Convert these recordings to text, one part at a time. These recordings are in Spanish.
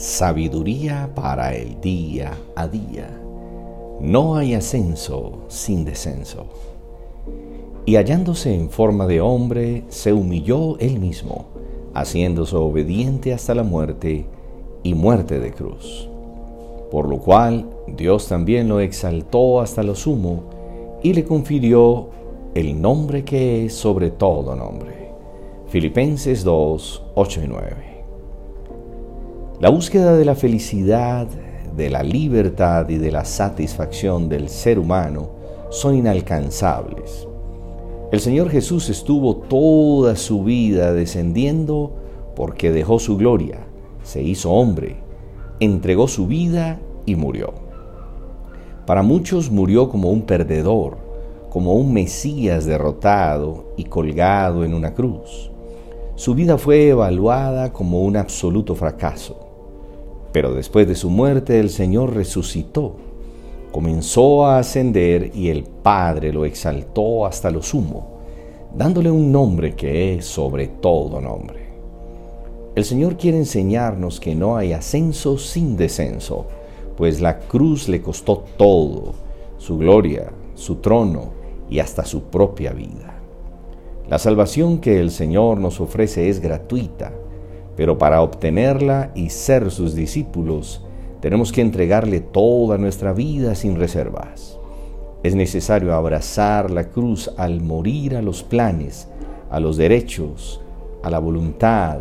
Sabiduría para el día a día. No hay ascenso sin descenso. Y hallándose en forma de hombre, se humilló él mismo, haciéndose obediente hasta la muerte y muerte de cruz. Por lo cual Dios también lo exaltó hasta lo sumo y le confirió el nombre que es sobre todo nombre. Filipenses 2, 8 y 9. La búsqueda de la felicidad, de la libertad y de la satisfacción del ser humano son inalcanzables. El Señor Jesús estuvo toda su vida descendiendo porque dejó su gloria, se hizo hombre, entregó su vida y murió. Para muchos murió como un perdedor, como un Mesías derrotado y colgado en una cruz. Su vida fue evaluada como un absoluto fracaso. Pero después de su muerte el Señor resucitó, comenzó a ascender y el Padre lo exaltó hasta lo sumo, dándole un nombre que es sobre todo nombre. El Señor quiere enseñarnos que no hay ascenso sin descenso, pues la cruz le costó todo, su gloria, su trono y hasta su propia vida. La salvación que el Señor nos ofrece es gratuita, pero para obtenerla y ser sus discípulos, tenemos que entregarle toda nuestra vida sin reservas. Es necesario abrazar la cruz al morir a los planes, a los derechos, a la voluntad,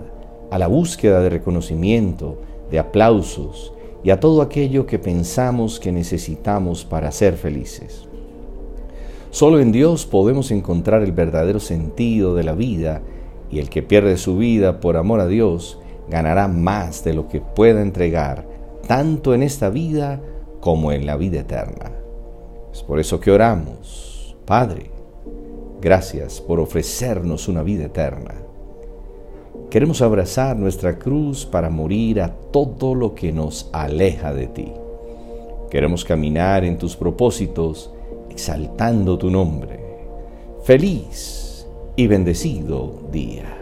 a la búsqueda de reconocimiento, de aplausos y a todo aquello que pensamos que necesitamos para ser felices. Solo en Dios podemos encontrar el verdadero sentido de la vida y el que pierde su vida por amor a Dios ganará más de lo que pueda entregar, tanto en esta vida como en la vida eterna. Es por eso que oramos, Padre, gracias por ofrecernos una vida eterna. Queremos abrazar nuestra cruz para morir a todo lo que nos aleja de ti. Queremos caminar en tus propósitos, exaltando tu nombre. Feliz y bendecido día.